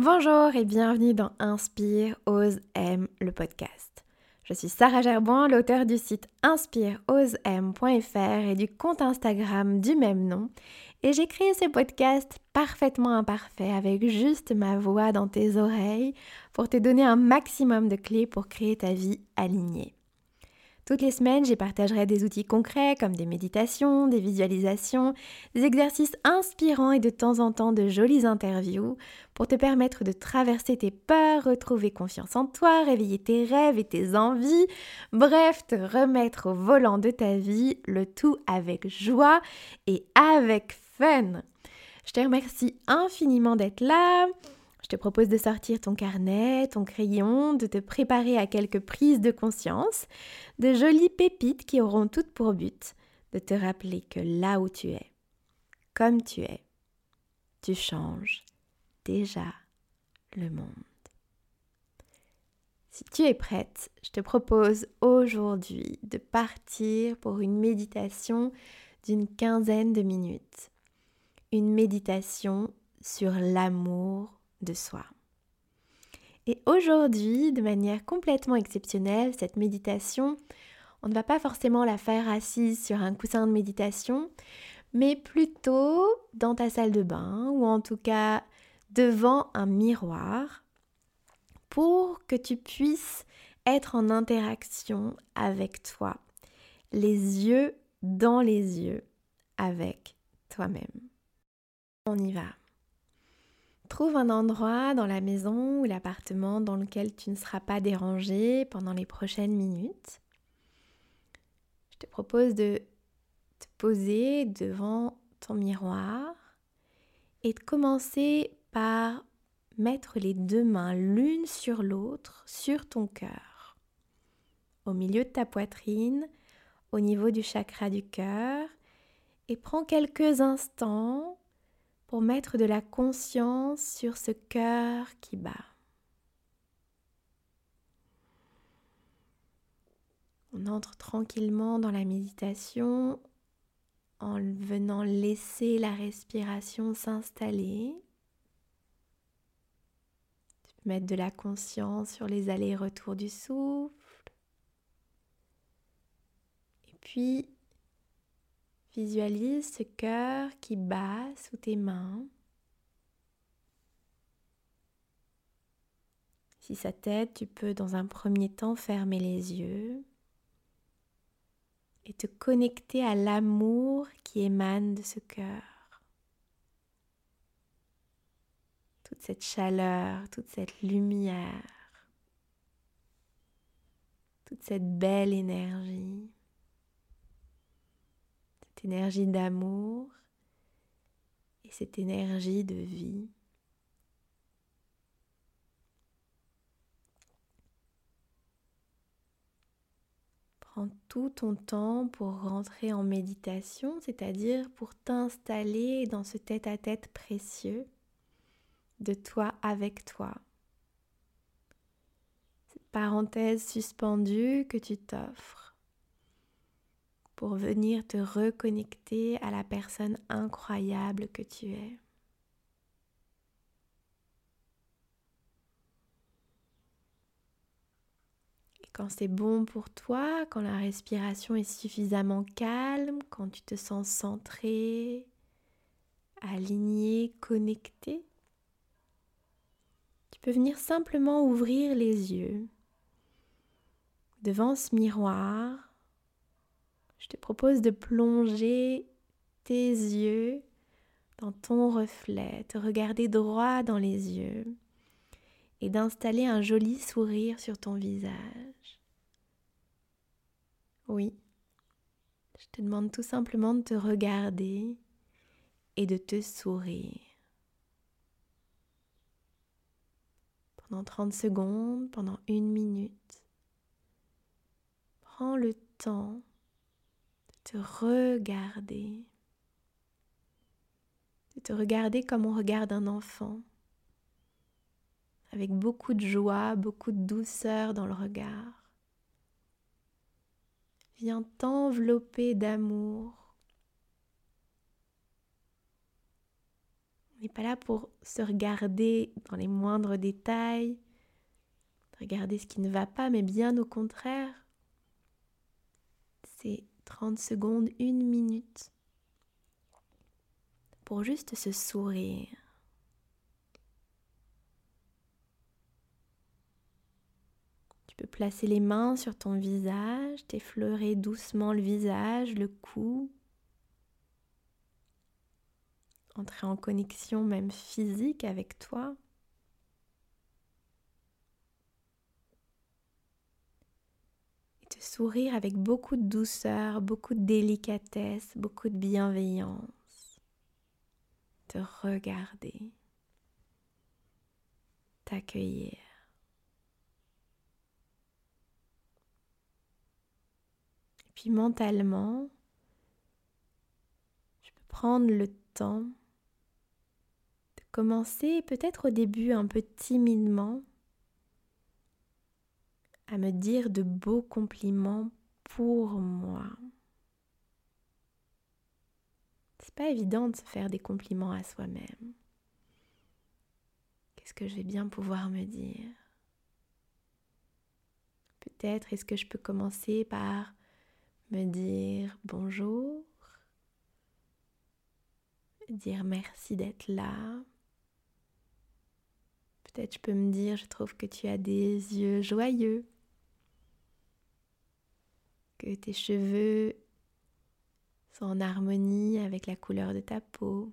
Bonjour et bienvenue dans Inspire, Ose, Aime, le podcast. Je suis Sarah Gerboin, l'auteur du site inspireosem.fr et du compte Instagram du même nom. Et j'ai créé ce podcast parfaitement imparfait avec juste ma voix dans tes oreilles pour te donner un maximum de clés pour créer ta vie alignée. Toutes les semaines, j'y partagerai des outils concrets comme des méditations, des visualisations, des exercices inspirants et de temps en temps de jolies interviews pour te permettre de traverser tes peurs, retrouver confiance en toi, réveiller tes rêves et tes envies, bref, te remettre au volant de ta vie, le tout avec joie et avec fun. Je te remercie infiniment d'être là. Je te propose de sortir ton carnet, ton crayon, de te préparer à quelques prises de conscience, de jolies pépites qui auront toutes pour but de te rappeler que là où tu es, comme tu es, tu changes déjà le monde. Si tu es prête, je te propose aujourd'hui de partir pour une méditation d'une quinzaine de minutes. Une méditation sur l'amour de soi. Et aujourd'hui, de manière complètement exceptionnelle, cette méditation, on ne va pas forcément la faire assise sur un coussin de méditation, mais plutôt dans ta salle de bain ou en tout cas devant un miroir pour que tu puisses être en interaction avec toi, les yeux dans les yeux avec toi-même. On y va. Trouve un endroit dans la maison ou l'appartement dans lequel tu ne seras pas dérangé pendant les prochaines minutes. Je te propose de te poser devant ton miroir et de commencer par mettre les deux mains l'une sur l'autre sur ton cœur, au milieu de ta poitrine, au niveau du chakra du cœur, et prends quelques instants pour mettre de la conscience sur ce cœur qui bat. On entre tranquillement dans la méditation en venant laisser la respiration s'installer. Tu peux mettre de la conscience sur les allers-retours du souffle. Et puis Visualise ce cœur qui bat sous tes mains. Si ça t'aide, tu peux dans un premier temps fermer les yeux et te connecter à l'amour qui émane de ce cœur. Toute cette chaleur, toute cette lumière, toute cette belle énergie énergie d'amour et cette énergie de vie. Prends tout ton temps pour rentrer en méditation, c'est-à-dire pour t'installer dans ce tête-à-tête -tête précieux de toi avec toi. Cette parenthèse suspendue que tu t'offres pour venir te reconnecter à la personne incroyable que tu es. Et quand c'est bon pour toi, quand la respiration est suffisamment calme, quand tu te sens centré, aligné, connecté, tu peux venir simplement ouvrir les yeux devant ce miroir je te propose de plonger tes yeux dans ton reflet, te regarder droit dans les yeux et d'installer un joli sourire sur ton visage. Oui, je te demande tout simplement de te regarder et de te sourire. Pendant 30 secondes, pendant une minute, prends le temps te regarder, de te regarder comme on regarde un enfant, avec beaucoup de joie, beaucoup de douceur dans le regard. Viens t'envelopper d'amour. On n'est pas là pour se regarder dans les moindres détails, regarder ce qui ne va pas, mais bien au contraire. C'est 30 secondes, une minute pour juste se sourire. Tu peux placer les mains sur ton visage, t'effleurer doucement le visage, le cou, entrer en connexion même physique avec toi. Sourire avec beaucoup de douceur, beaucoup de délicatesse, beaucoup de bienveillance. Te regarder, t'accueillir. Puis mentalement, je peux prendre le temps commencer peut-être au début un peu timidement à me dire de beaux compliments pour moi. C'est pas évident de se faire des compliments à soi-même. Qu'est-ce que je vais bien pouvoir me dire? Peut-être est-ce que je peux commencer par me dire bonjour, dire merci d'être là, Peut-être je peux me dire, je trouve que tu as des yeux joyeux, que tes cheveux sont en harmonie avec la couleur de ta peau.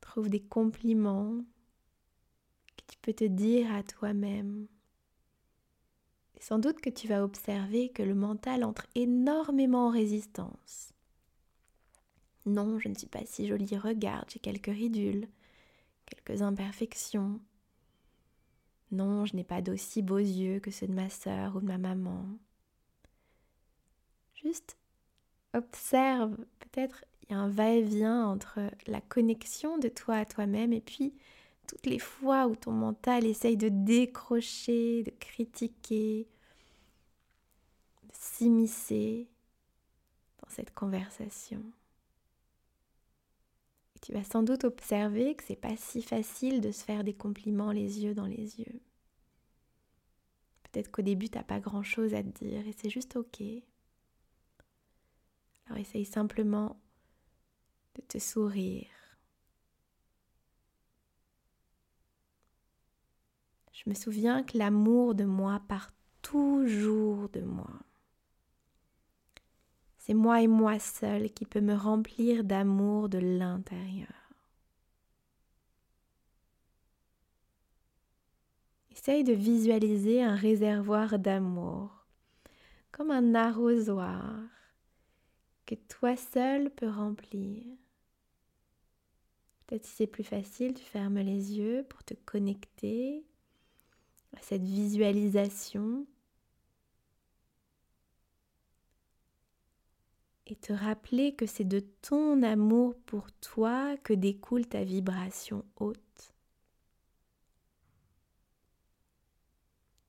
Trouve des compliments que tu peux te dire à toi-même. Sans doute que tu vas observer que le mental entre énormément en résistance. Non, je ne suis pas si jolie, regarde, j'ai quelques ridules quelques imperfections. Non, je n'ai pas d'aussi beaux yeux que ceux de ma sœur ou de ma maman. Juste observe, peut-être il y a un va-et-vient entre la connexion de toi à toi-même et puis toutes les fois où ton mental essaye de décrocher, de critiquer, de s'immiscer dans cette conversation tu vas sans doute observer que c'est pas si facile de se faire des compliments les yeux dans les yeux. Peut-être qu'au début, tu n'as pas grand-chose à te dire et c'est juste OK. Alors essaye simplement de te sourire. Je me souviens que l'amour de moi part toujours de moi. C'est moi et moi seul qui peut me remplir d'amour de l'intérieur. Essaye de visualiser un réservoir d'amour, comme un arrosoir que toi seul peux remplir. Peut-être si c'est plus facile, tu fermes les yeux pour te connecter à cette visualisation et te rappeler que c'est de ton amour pour toi que découle ta vibration haute.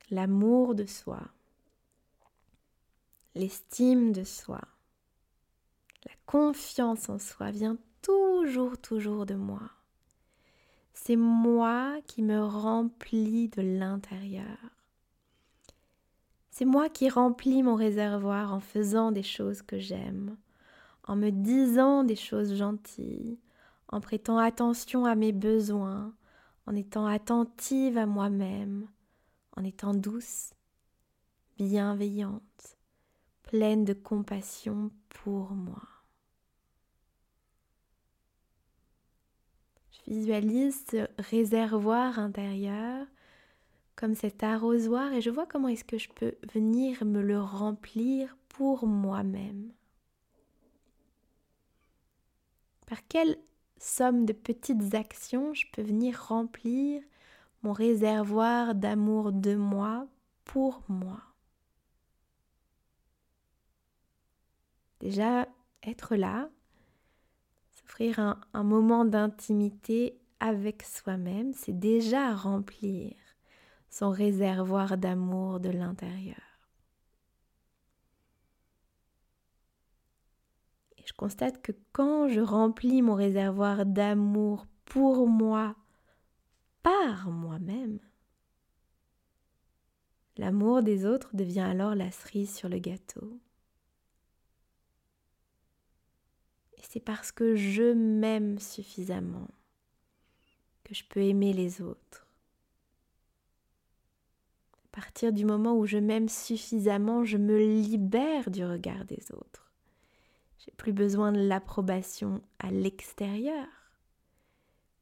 L'amour de soi, l'estime de soi, la confiance en soi vient toujours, toujours de moi. C'est moi qui me remplis de l'intérieur. C'est moi qui remplis mon réservoir en faisant des choses que j'aime, en me disant des choses gentilles, en prêtant attention à mes besoins, en étant attentive à moi-même, en étant douce, bienveillante, pleine de compassion pour moi. Je visualise ce réservoir intérieur comme cet arrosoir et je vois comment est-ce que je peux venir me le remplir pour moi-même. Par quelle somme de petites actions je peux venir remplir mon réservoir d'amour de moi pour moi? Déjà, être là, s'offrir un, un moment d'intimité avec soi-même, c'est déjà remplir son réservoir d'amour de l'intérieur. Et je constate que quand je remplis mon réservoir d'amour pour moi, par moi-même, l'amour des autres devient alors la cerise sur le gâteau. Et c'est parce que je m'aime suffisamment que je peux aimer les autres. À partir du moment où je m'aime suffisamment, je me libère du regard des autres. J'ai plus besoin de l'approbation à l'extérieur,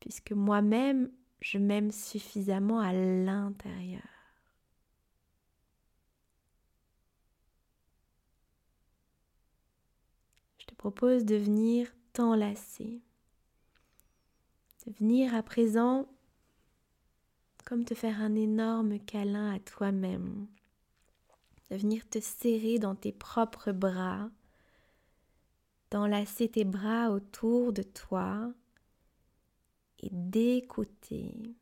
puisque moi-même, je m'aime suffisamment à l'intérieur. Je te propose de venir t'enlacer, de venir à présent comme te faire un énorme câlin à toi-même, de venir te serrer dans tes propres bras, d'enlacer tes bras autour de toi et d'écouter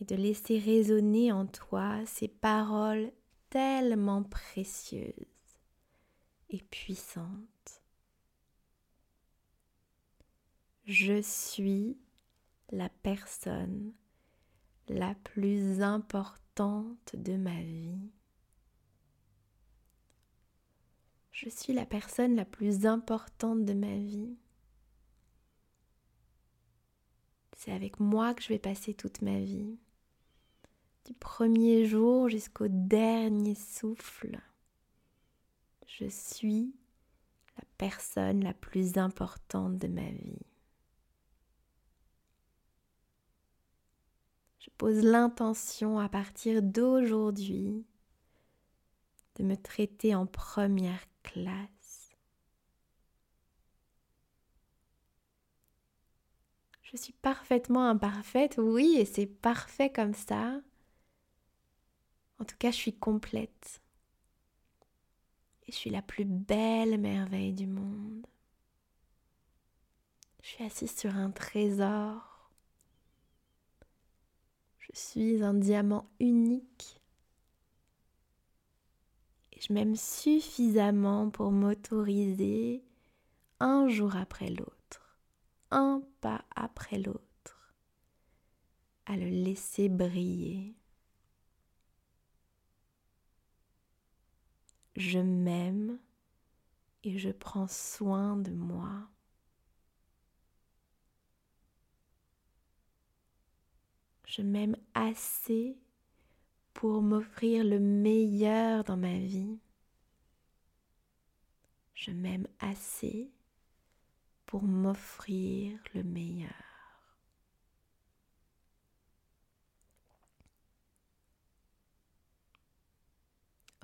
et de laisser résonner en toi ces paroles tellement précieuses et puissantes. Je suis la personne la plus importante de ma vie. Je suis la personne la plus importante de ma vie. C'est avec moi que je vais passer toute ma vie. Du premier jour jusqu'au dernier souffle. Je suis la personne la plus importante de ma vie. Je pose l'intention à partir d'aujourd'hui de me traiter en première classe. Je suis parfaitement imparfaite, oui, et c'est parfait comme ça. En tout cas, je suis complète. Et je suis la plus belle merveille du monde. Je suis assise sur un trésor. Je suis un diamant unique je m'aime suffisamment pour m'autoriser un jour après l'autre, un pas après l'autre, à le laisser briller. Je m'aime et je prends soin de moi. Je m'aime assez pour m'offrir le meilleur dans ma vie. Je m'aime assez pour m'offrir le meilleur.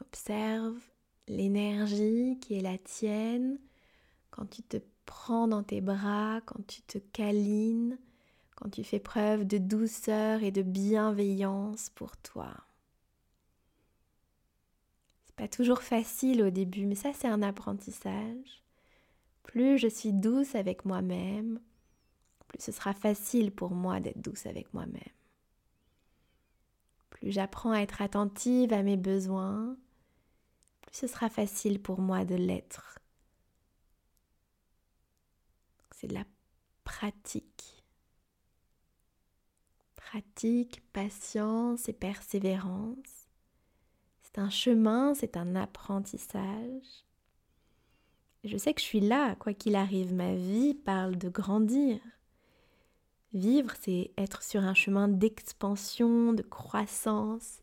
Observe l'énergie qui est la tienne quand tu te prends dans tes bras, quand tu te câlines, quand tu fais preuve de douceur et de bienveillance pour toi pas toujours facile au début, mais ça c'est un apprentissage. Plus je suis douce avec moi-même, plus ce sera facile pour moi d'être douce avec moi-même. Plus j'apprends à être attentive à mes besoins, plus ce sera facile pour moi de l'être. C'est de la pratique. Pratique, patience et persévérance c'est un chemin, c'est un apprentissage. je sais que je suis là, quoi qu'il arrive. Ma vie parle de grandir. Vivre, c'est être sur un chemin d'expansion, de croissance,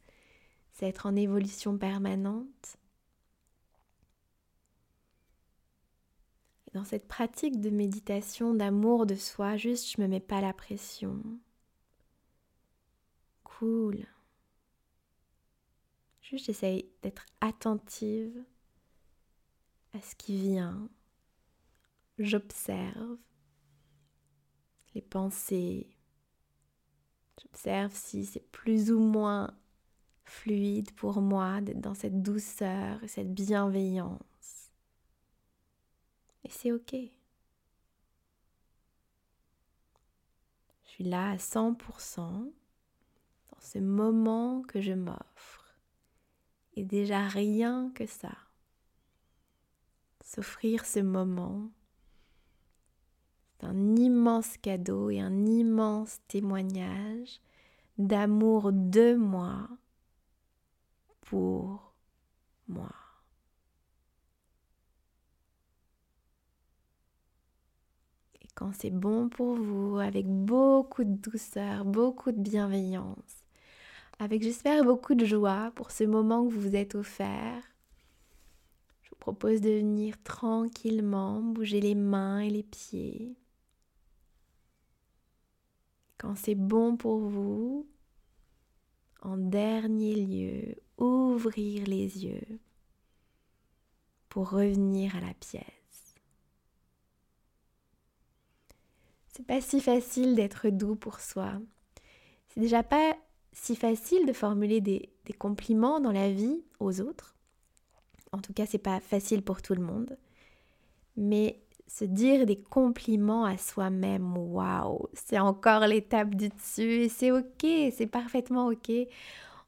c'est être en évolution permanente. Dans cette pratique de méditation, d'amour de soi, juste je me mets pas la pression. Cool. Juste j'essaye d'être attentive à ce qui vient. J'observe les pensées. J'observe si c'est plus ou moins fluide pour moi d'être dans cette douceur et cette bienveillance. Et c'est ok. Je suis là à 100% dans ce moment que je m'offre. Et déjà rien que ça, s'offrir ce moment. C'est un immense cadeau et un immense témoignage d'amour de moi pour moi. Et quand c'est bon pour vous, avec beaucoup de douceur, beaucoup de bienveillance, avec j'espère beaucoup de joie pour ce moment que vous vous êtes offert, je vous propose de venir tranquillement bouger les mains et les pieds. Quand c'est bon pour vous, en dernier lieu, ouvrir les yeux pour revenir à la pièce. C'est pas si facile d'être doux pour soi. C'est déjà pas si facile de formuler des, compliments dans la vie aux autres. En tout cas, c'est pas facile pour tout le monde. Mais se dire des compliments à soi-même, waouh, c'est encore l'étape du dessus et c'est ok, c'est parfaitement ok.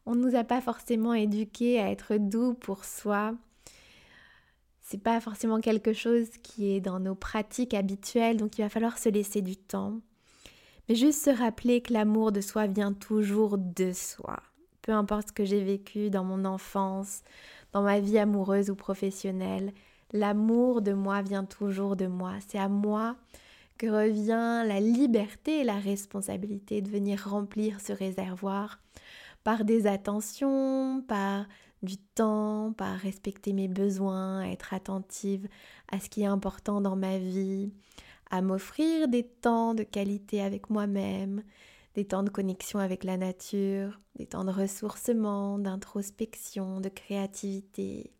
On ne nous a pas forcément éduqués à être doux pour soi. C'est pas forcément quelque chose qui est dans nos pratiques habituelles, donc il va falloir se laisser du temps. Mais juste se rappeler que l'amour de soi vient toujours de soi. Peu importe ce que j'ai vécu dans mon enfance, dans ma vie amoureuse ou professionnelle, L'amour de moi vient toujours de moi. C'est à moi que revient la liberté et la responsabilité de venir remplir ce réservoir par des attentions, par du temps, par respecter mes besoins, être attentive à ce qui est important dans ma vie, à m'offrir des temps de qualité avec moi-même, des temps de connexion avec la nature, des temps de ressourcement, d'introspection, de créativité,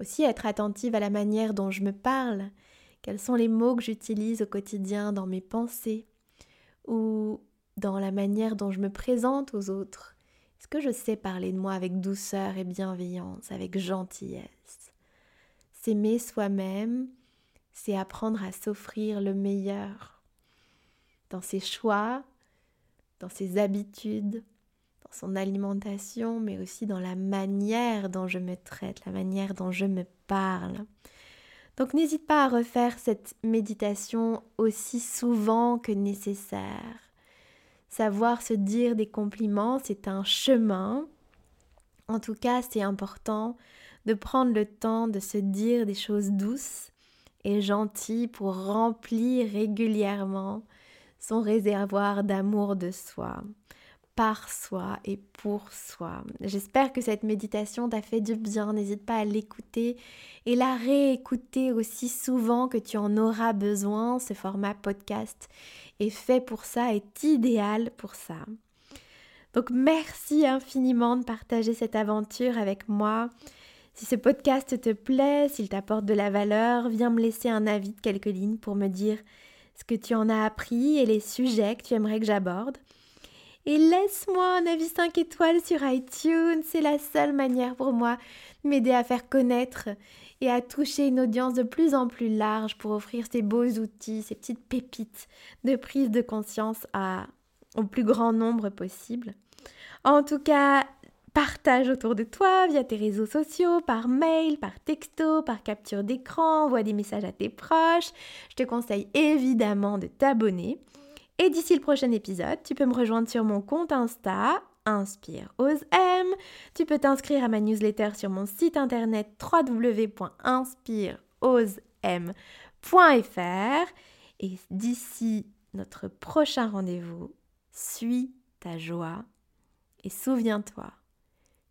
aussi être attentive à la manière dont je me parle, quels sont les mots que j'utilise au quotidien dans mes pensées ou dans la manière dont je me présente aux autres. Est-ce que je sais parler de moi avec douceur et bienveillance, avec gentillesse? S'aimer soi-même, c'est apprendre à s'offrir le meilleur dans ses choix, dans ses habitudes, son alimentation, mais aussi dans la manière dont je me traite, la manière dont je me parle. Donc n'hésite pas à refaire cette méditation aussi souvent que nécessaire. Savoir se dire des compliments, c'est un chemin. En tout cas, c'est important de prendre le temps de se dire des choses douces et gentilles pour remplir régulièrement son réservoir d'amour de soi par soi et pour soi. J'espère que cette méditation t'a fait du bien. N'hésite pas à l'écouter et la réécouter aussi souvent que tu en auras besoin. Ce format podcast est fait pour ça, est idéal pour ça. Donc merci infiniment de partager cette aventure avec moi. Si ce podcast te plaît, s'il t'apporte de la valeur, viens me laisser un avis de quelques lignes pour me dire ce que tu en as appris et les sujets que tu aimerais que j'aborde et laisse-moi un avis 5 étoiles sur iTunes. C'est la seule manière pour moi de m'aider à faire connaître et à toucher une audience de plus en plus large pour offrir ces beaux outils, ces petites pépites de prise de conscience à, au plus grand nombre possible. En tout cas, partage autour de toi via tes réseaux sociaux, par mail, par texto, par capture d'écran, envoie des messages à tes proches. Je te conseille évidemment de t'abonner. Et d'ici le prochain épisode, tu peux me rejoindre sur mon compte Insta, Inspire Ose M. Tu peux t'inscrire à ma newsletter sur mon site internet www.inspireosem.fr. Et d'ici notre prochain rendez-vous, suis ta joie et souviens-toi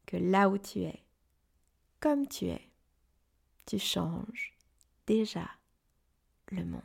que là où tu es, comme tu es, tu changes déjà le monde.